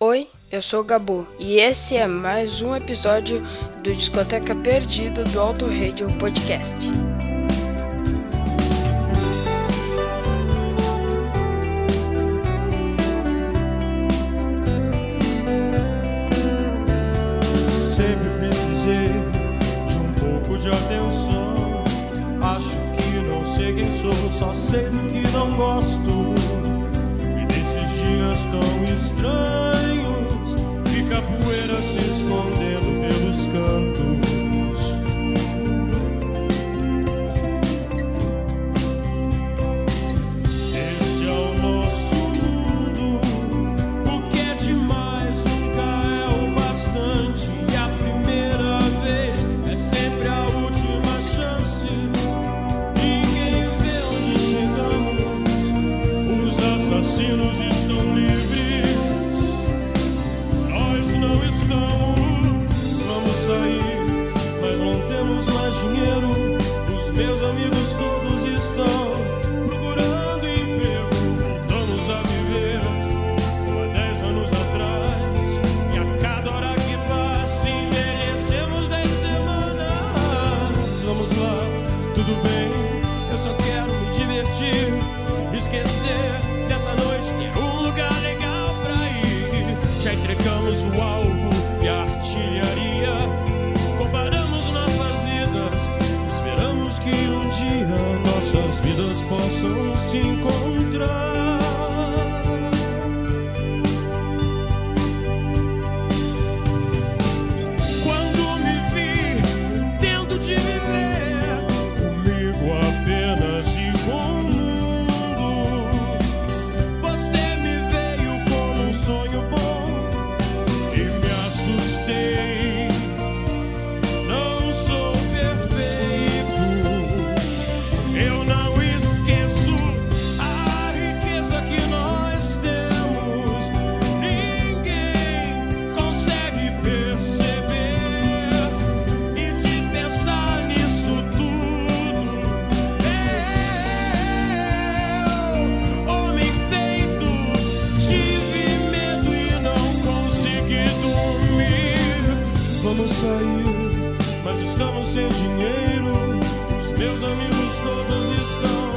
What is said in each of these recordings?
Oi, eu sou o Gabu e esse é mais um episódio do Discoteca Perdida do Auto Radio Podcast. Sempre precisei de um pouco de atenção. Acho que não sei quem sou, só sei do que não gosto. E artilharia. Comparamos nossas vidas. Esperamos que um dia nossas vidas possam se encontrar. Sem dinheiro. Os meus amigos todos estão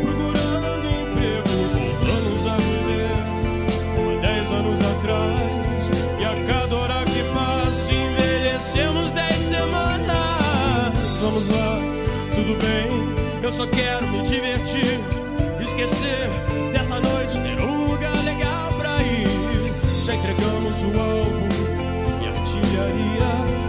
procurando emprego. Voltamos a viver como dez anos atrás. E a cada hora que passa, envelhecemos dez semanas. Vamos lá, tudo bem. Eu só quero me divertir. Esquecer dessa noite, ter um lugar legal pra ir. Já entregamos o alvo e artilharia.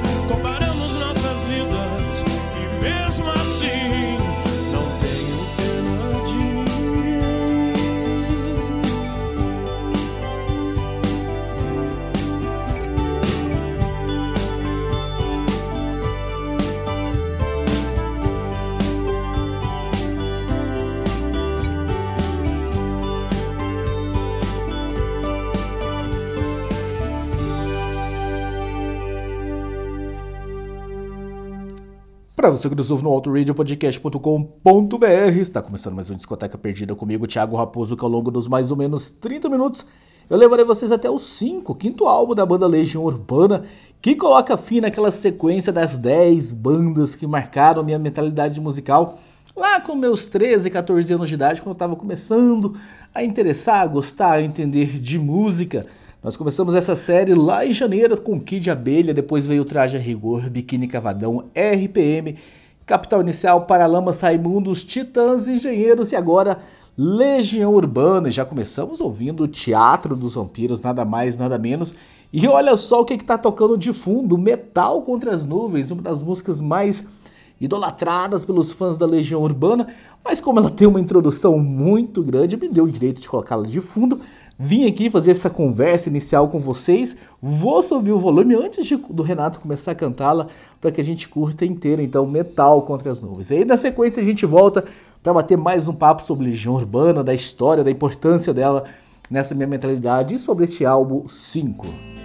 Você que nos ouve no autoradiopodcast.com.br, está começando mais um Discoteca Perdida comigo, Thiago Raposo, que ao longo dos mais ou menos 30 minutos eu levarei vocês até o 5, quinto álbum da banda Legião Urbana, que coloca fim naquela sequência das 10 bandas que marcaram minha mentalidade musical lá com meus 13, 14 anos de idade, quando eu estava começando a interessar, a gostar, a entender de música. Nós começamos essa série lá em janeiro com Kid Abelha, depois veio Traje a Rigor, Biquíni Cavadão, RPM, Capital Inicial, Paralamas, Raimundos, Titãs, Engenheiros e agora Legião Urbana. Já começamos ouvindo o Teatro dos Vampiros, nada mais, nada menos. E olha só o que está tocando de fundo, Metal contra as Nuvens, uma das músicas mais idolatradas pelos fãs da Legião Urbana, mas como ela tem uma introdução muito grande, me deu o direito de colocá-la de fundo. Vim aqui fazer essa conversa inicial com vocês. Vou subir o volume antes de, do Renato começar a cantá-la para que a gente curta inteira, então, Metal contra as Nuvens. E aí, na sequência, a gente volta para bater mais um papo sobre Legião Urbana, da história, da importância dela nessa minha mentalidade e sobre este álbum 5.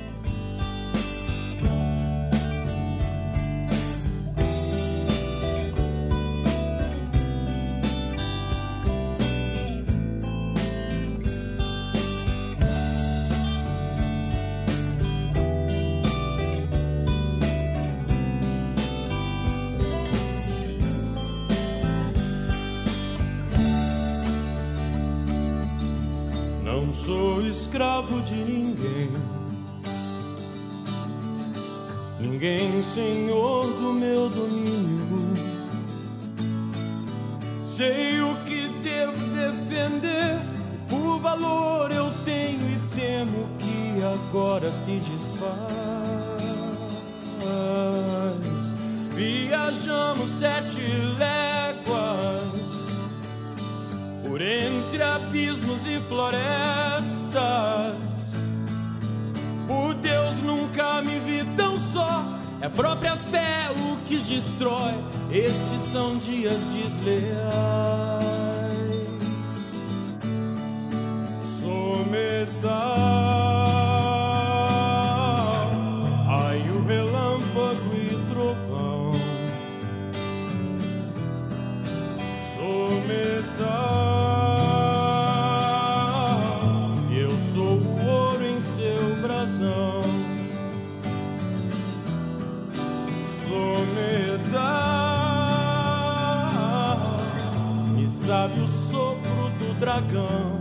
Dragão.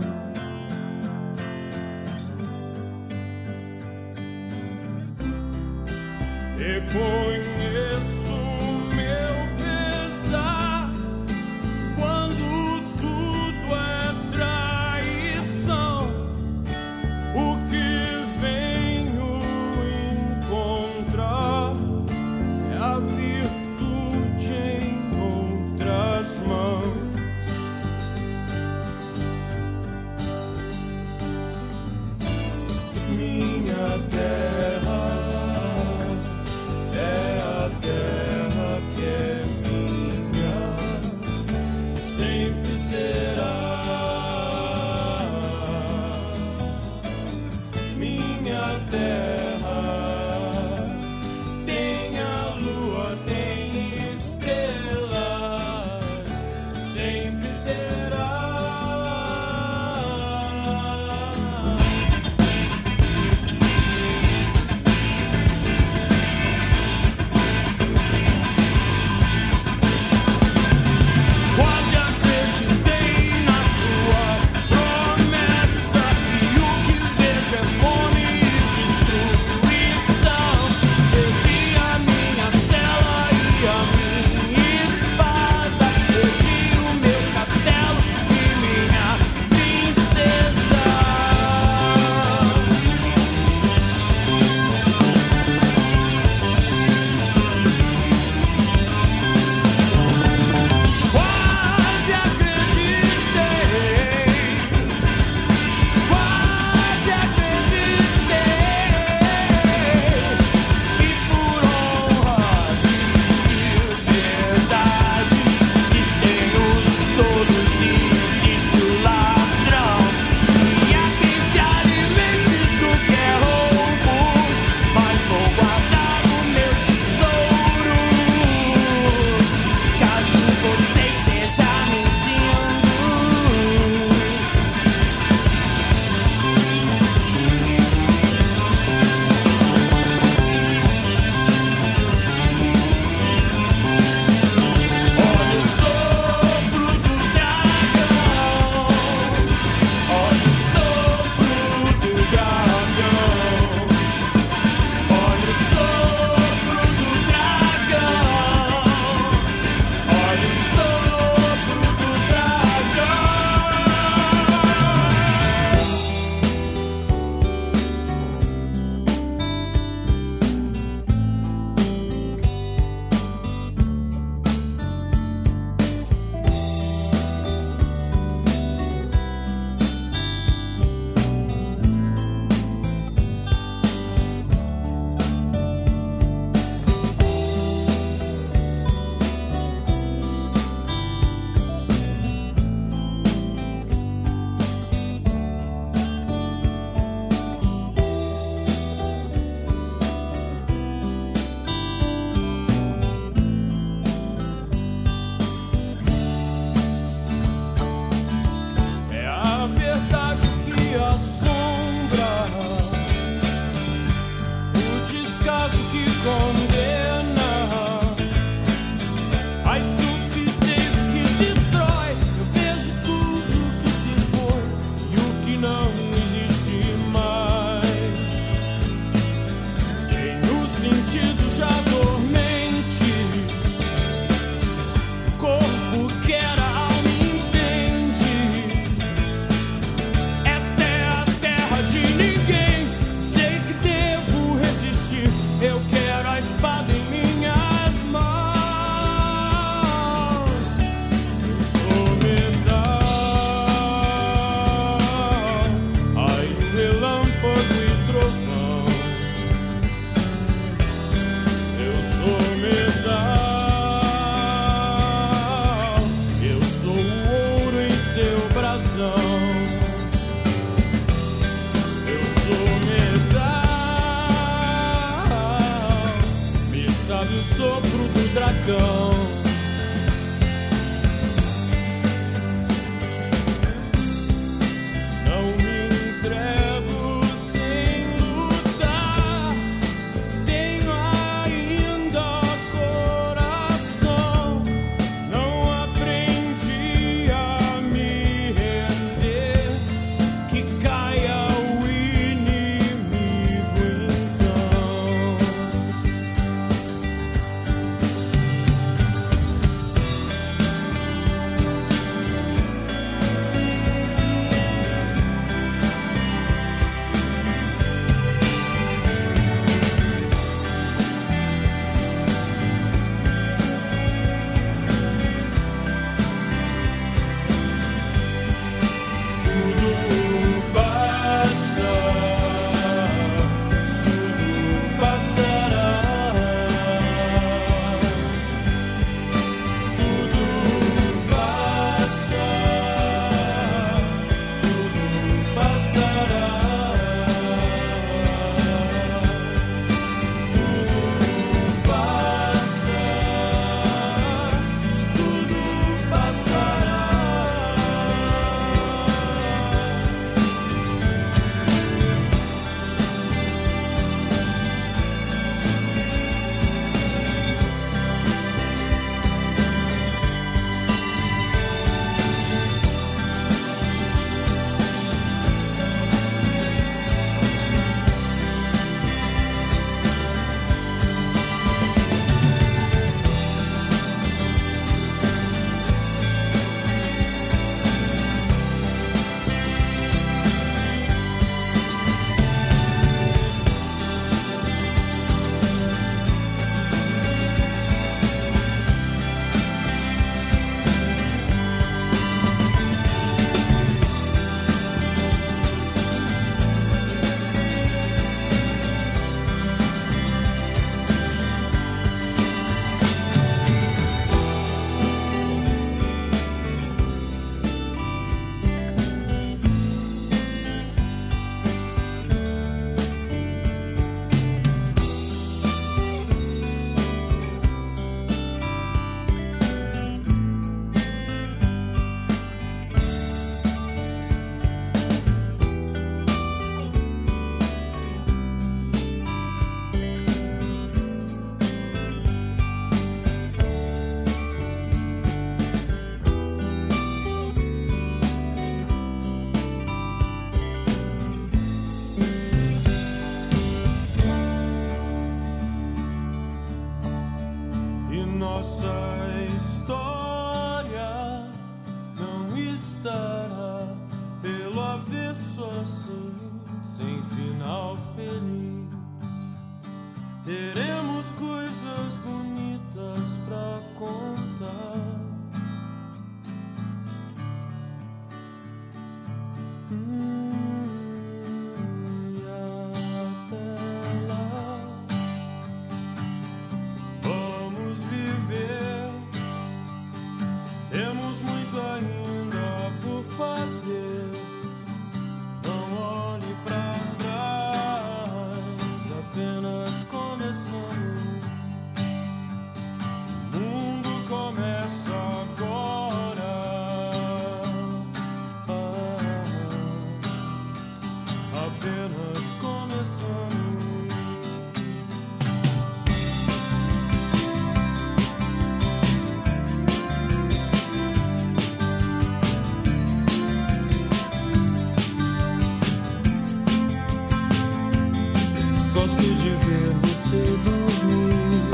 ver você dormir.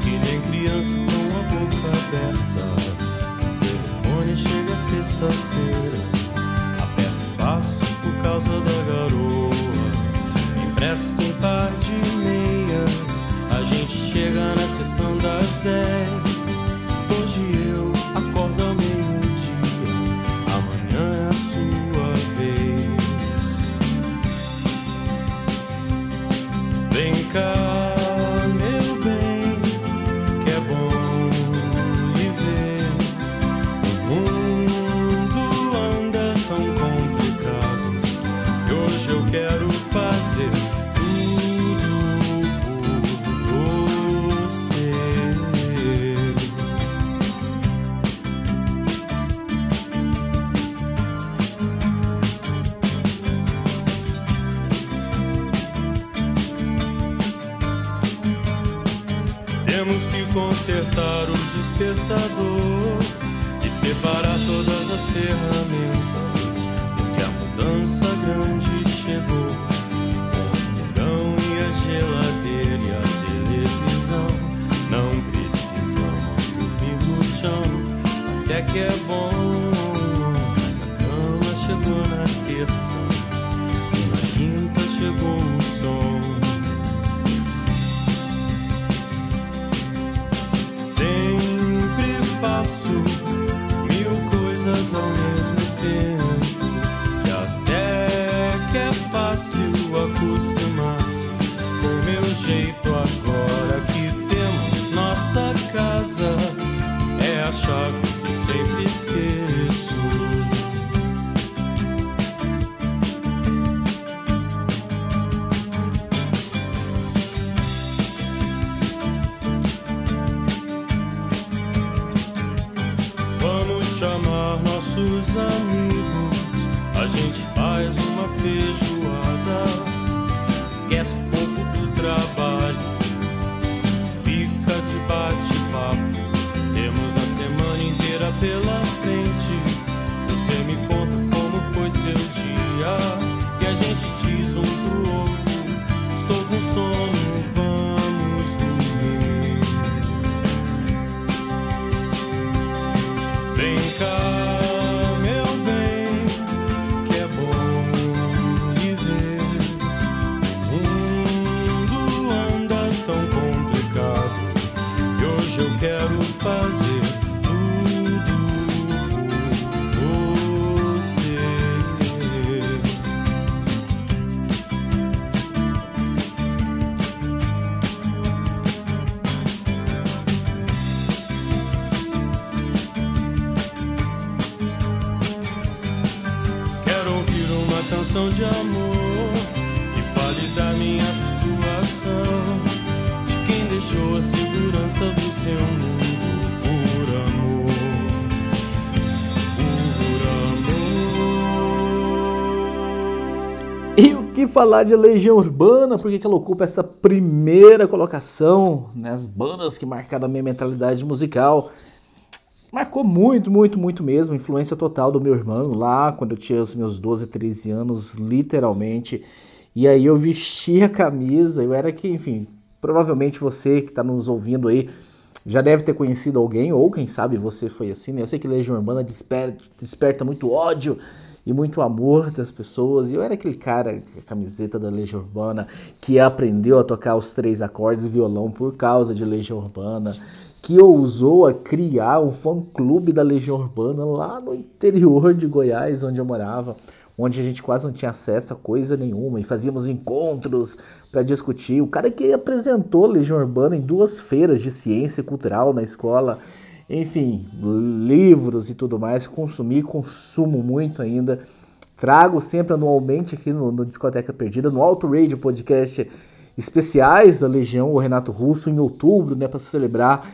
Que nem criança com a boca aberta. O telefone chega sexta-feira. Aperto o passo por causa da garoa. Empresta um par de meias. A gente chega na sessão das dez. canção de amor que fale da minha situação, de quem deixou a segurança do seu mundo por amor. Por amor. E o que falar de Legião Urbana? Porque ela ocupa essa primeira colocação nas né, bandas que marcaram a minha mentalidade musical. Marcou muito, muito, muito mesmo. Influência total do meu irmão lá quando eu tinha os meus 12, 13 anos, literalmente. E aí eu vestia a camisa, eu era que, enfim, provavelmente você que está nos ouvindo aí já deve ter conhecido alguém, ou quem sabe você foi assim, né? Eu sei que Legião Urbana desperta, desperta muito ódio e muito amor das pessoas. E eu era aquele cara, a camiseta da Legião Urbana, que aprendeu a tocar os três acordes violão por causa de Legião Urbana que ousou a criar um fã-clube da Legião Urbana lá no interior de Goiás, onde eu morava onde a gente quase não tinha acesso a coisa nenhuma e fazíamos encontros para discutir. O cara que apresentou Legião Urbana em duas feiras de ciência cultural na escola, enfim, livros e tudo mais. Consumi, consumo muito ainda. Trago sempre anualmente aqui no, no Discoteca Perdida, no Alto Radio Podcast, especiais da Legião, o Renato Russo, em outubro, né, para celebrar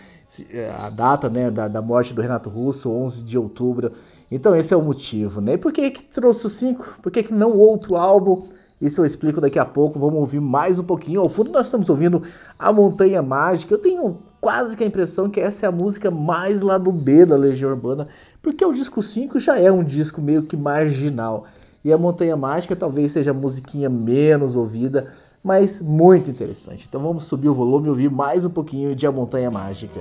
a data né, da, da morte do Renato Russo, 11 de outubro. Então esse é o motivo, né? E por que que trouxe o 5? Por que que não outro álbum? Isso eu explico daqui a pouco, vamos ouvir mais um pouquinho. Ao fundo nós estamos ouvindo A Montanha Mágica. Eu tenho quase que a impressão que essa é a música mais lá do B da Legião Urbana, porque o disco 5 já é um disco meio que marginal. E a Montanha Mágica talvez seja a musiquinha menos ouvida, mas muito interessante. Então vamos subir o volume e ouvir mais um pouquinho de A Montanha Mágica.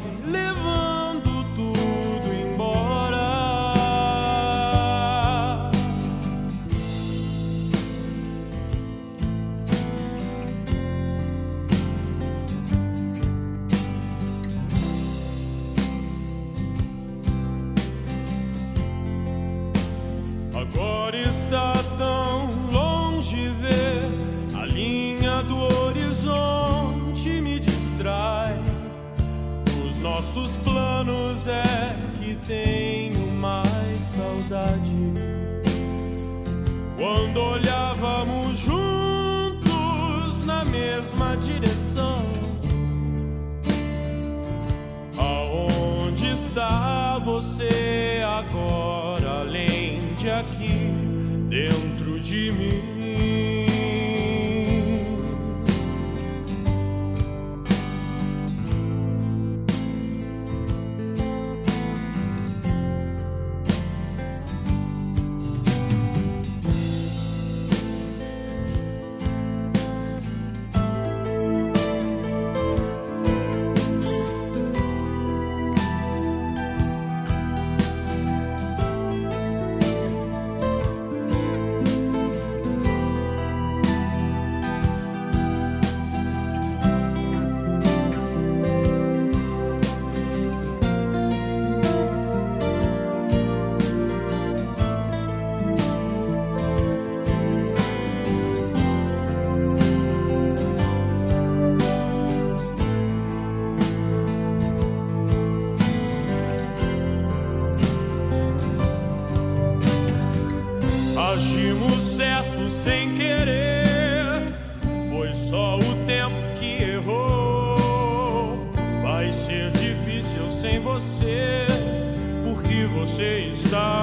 do horizonte me distrai. Os nossos planos é que tenho mais saudade. Quando olhávamos juntos na mesma direção. Aonde está você agora, além de aqui, dentro de mim? Você está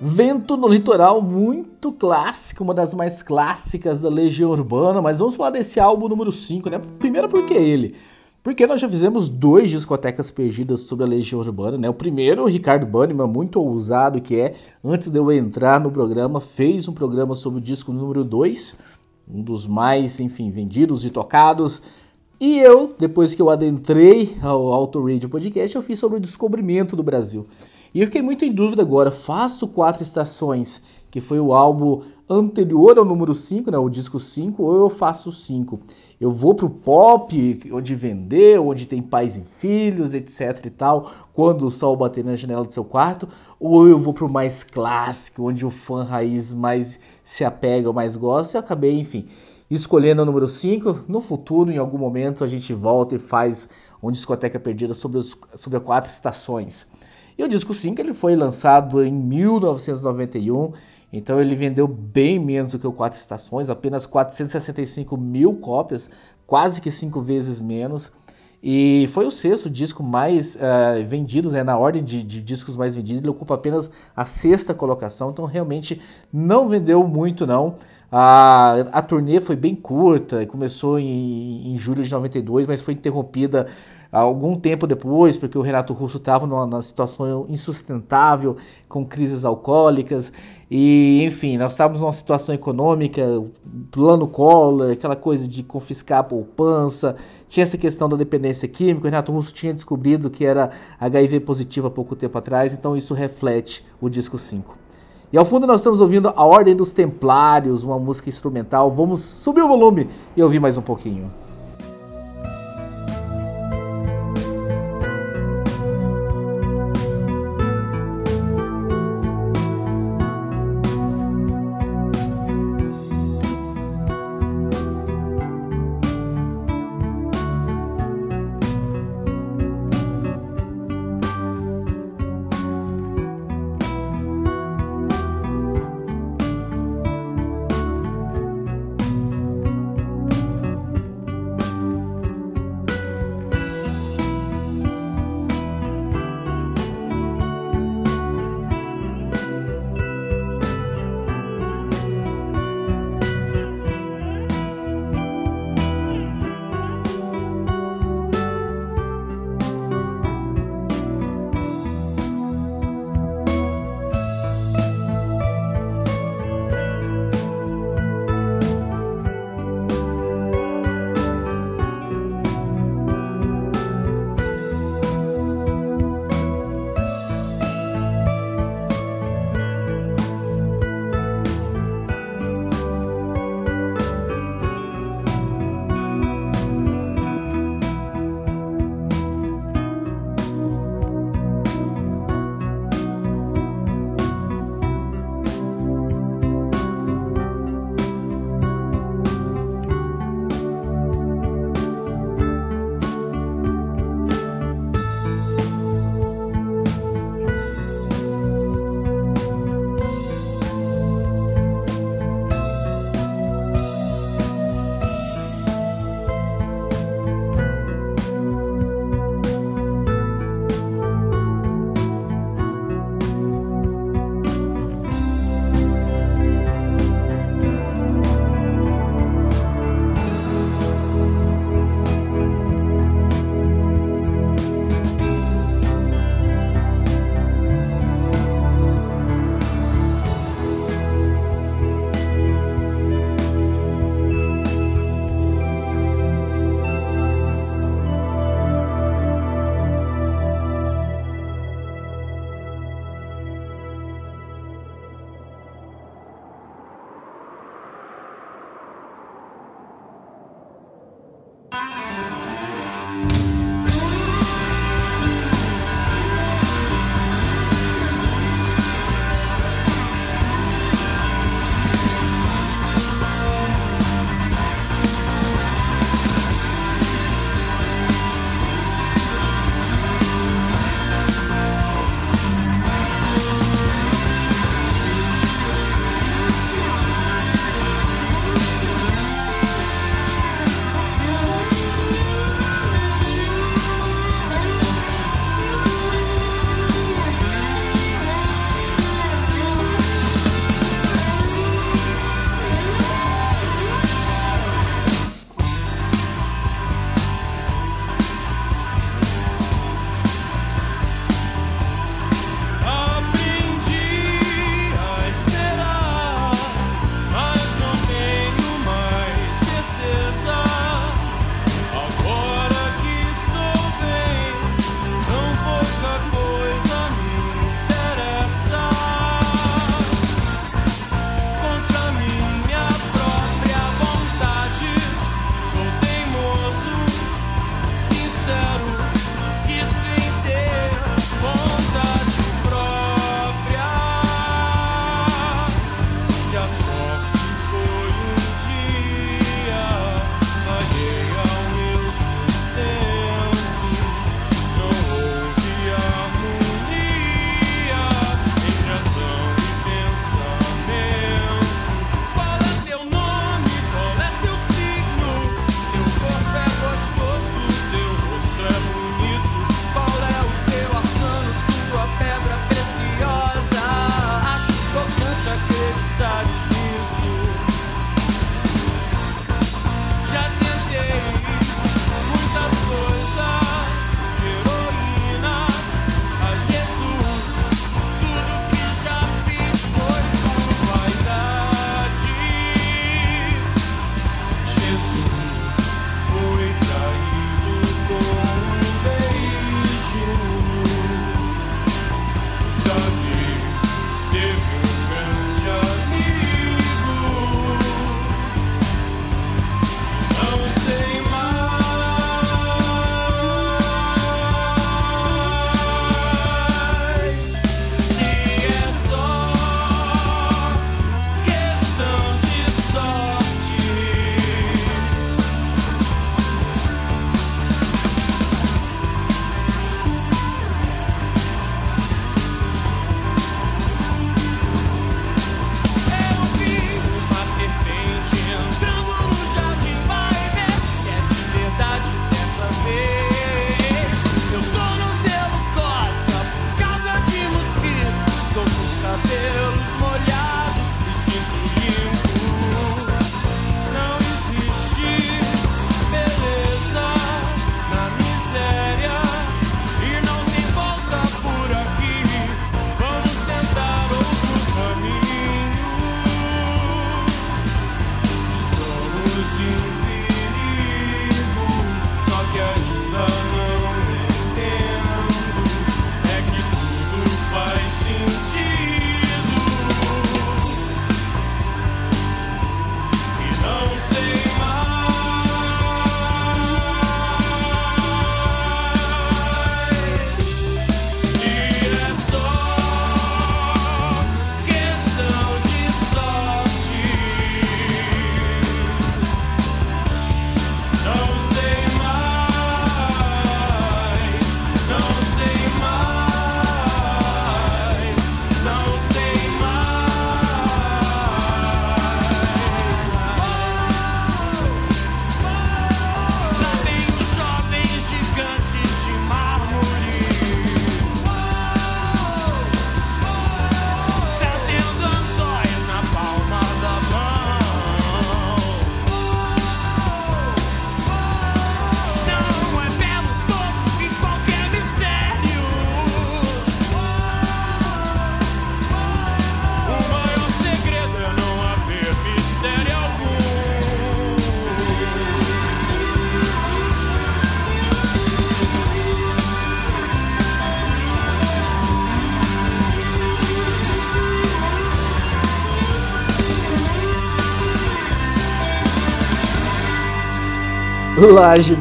Vento no Litoral, muito clássico, uma das mais clássicas da Legião Urbana, mas vamos falar desse álbum número 5, né? Primeiro porque ele. Porque nós já fizemos dois discotecas perdidas sobre a Legião Urbana, né? O primeiro, o Ricardo Banniman, muito ousado que é, antes de eu entrar no programa, fez um programa sobre o disco número 2, um dos mais, enfim, vendidos e tocados. E eu, depois que eu adentrei ao Auto Radio Podcast, eu fiz sobre o descobrimento do Brasil. E eu fiquei muito em dúvida agora, faço Quatro Estações, que foi o álbum anterior ao número 5, né, o disco 5, ou eu faço 5? Eu vou pro pop, onde vendeu, onde tem pais e filhos, etc e tal, quando o sol bater na janela do seu quarto, ou eu vou pro mais clássico, onde o fã raiz mais se apega, mais gosta, e eu acabei, enfim, escolhendo o número 5. No futuro, em algum momento, a gente volta e faz uma discoteca perdida sobre, os, sobre as quatro estações. E o disco 5 ele foi lançado em 1991, então ele vendeu bem menos do que o Quatro Estações, apenas 465 mil cópias, quase que cinco vezes menos. E foi o sexto disco mais uh, vendido, né, na ordem de, de, discos mais vendidos, ele ocupa apenas a sexta colocação, então realmente não vendeu muito não. A, a turnê foi bem curta, começou em, em julho de 92, mas foi interrompida algum tempo depois, porque o Renato Russo estava numa, situação insustentável, com crises alcoólicas, e enfim, nós estávamos numa situação econômica, plano Collor, aquela coisa de confiscar a poupança, tinha essa questão da dependência química, o Renato Russo tinha descobrido que era HIV positivo há pouco tempo atrás, então isso reflete o disco 5. E ao fundo nós estamos ouvindo A Ordem dos Templários, uma música instrumental. Vamos subir o volume e ouvir mais um pouquinho.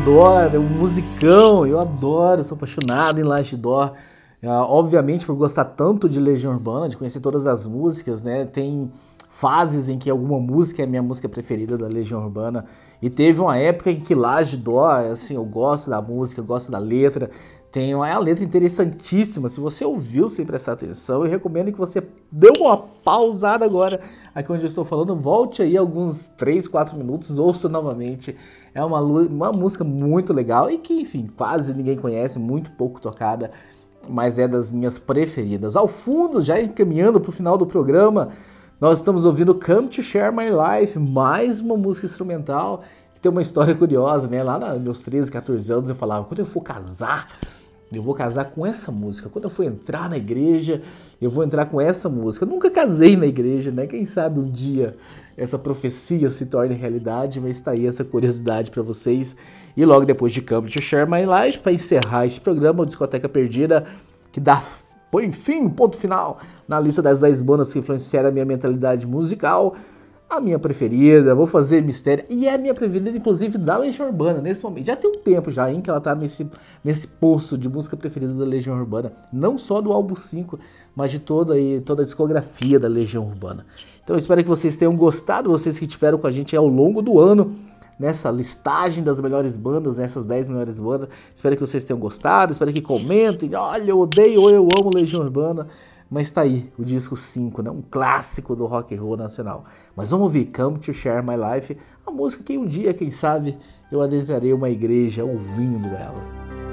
Dó, é um musicão, eu adoro, sou apaixonado em Dó. Uh, obviamente, por gostar tanto de Legião Urbana, de conhecer todas as músicas, né? Tem fases em que alguma música é minha música preferida da Legião Urbana. E teve uma época em que Dó, assim, eu gosto da música, eu gosto da letra. Tem uma, é uma letra interessantíssima. Se você ouviu sem prestar atenção, eu recomendo que você dê uma pausada agora aqui onde eu estou falando. Volte aí alguns 3, 4 minutos, ouça novamente. É uma, uma música muito legal e que, enfim, quase ninguém conhece, muito pouco tocada, mas é das minhas preferidas. Ao fundo, já encaminhando para o final do programa, nós estamos ouvindo Come to Share My Life, mais uma música instrumental que tem uma história curiosa, né? Lá nos meus 13, 14 anos eu falava, quando eu for casar, eu vou casar com essa música. Quando eu for entrar na igreja, eu vou entrar com essa música. Eu nunca casei na igreja, né? Quem sabe um dia essa profecia se torne realidade, mas está aí essa curiosidade para vocês. E logo depois de Share My Life, para encerrar esse programa, o Discoteca Perdida, que dá, por enfim, ponto final na lista das 10 bandas que influenciaram a minha mentalidade musical a minha preferida, vou fazer mistério. E é a minha preferida, inclusive, da Legião Urbana, nesse momento. Já tem um tempo já, em que ela tá nesse, nesse posto de música preferida da Legião Urbana. Não só do álbum 5, mas de toda, aí, toda a discografia da Legião Urbana. Então eu espero que vocês tenham gostado, vocês que estiveram com a gente ao longo do ano, nessa listagem das melhores bandas, nessas 10 melhores bandas. Espero que vocês tenham gostado, espero que comentem. Olha, eu odeio ou eu amo Legião Urbana. Mas tá aí, o disco 5, né? um clássico do rock and roll nacional. Mas vamos ouvir Come to Share My Life, a música que um dia, quem sabe, eu adentrarei uma igreja ouvindo ela.